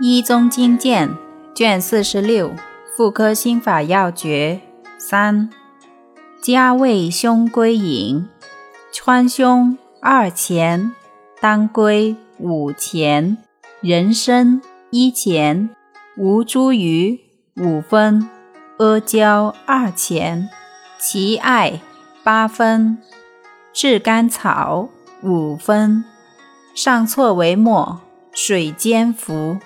一宗经鉴卷四十六妇科心法要诀三：加味胸归饮，川芎二钱，当归五钱，人参一钱，吴茱萸五分，阿胶二钱，其艾八分，炙甘草五分，上错为末，水煎服。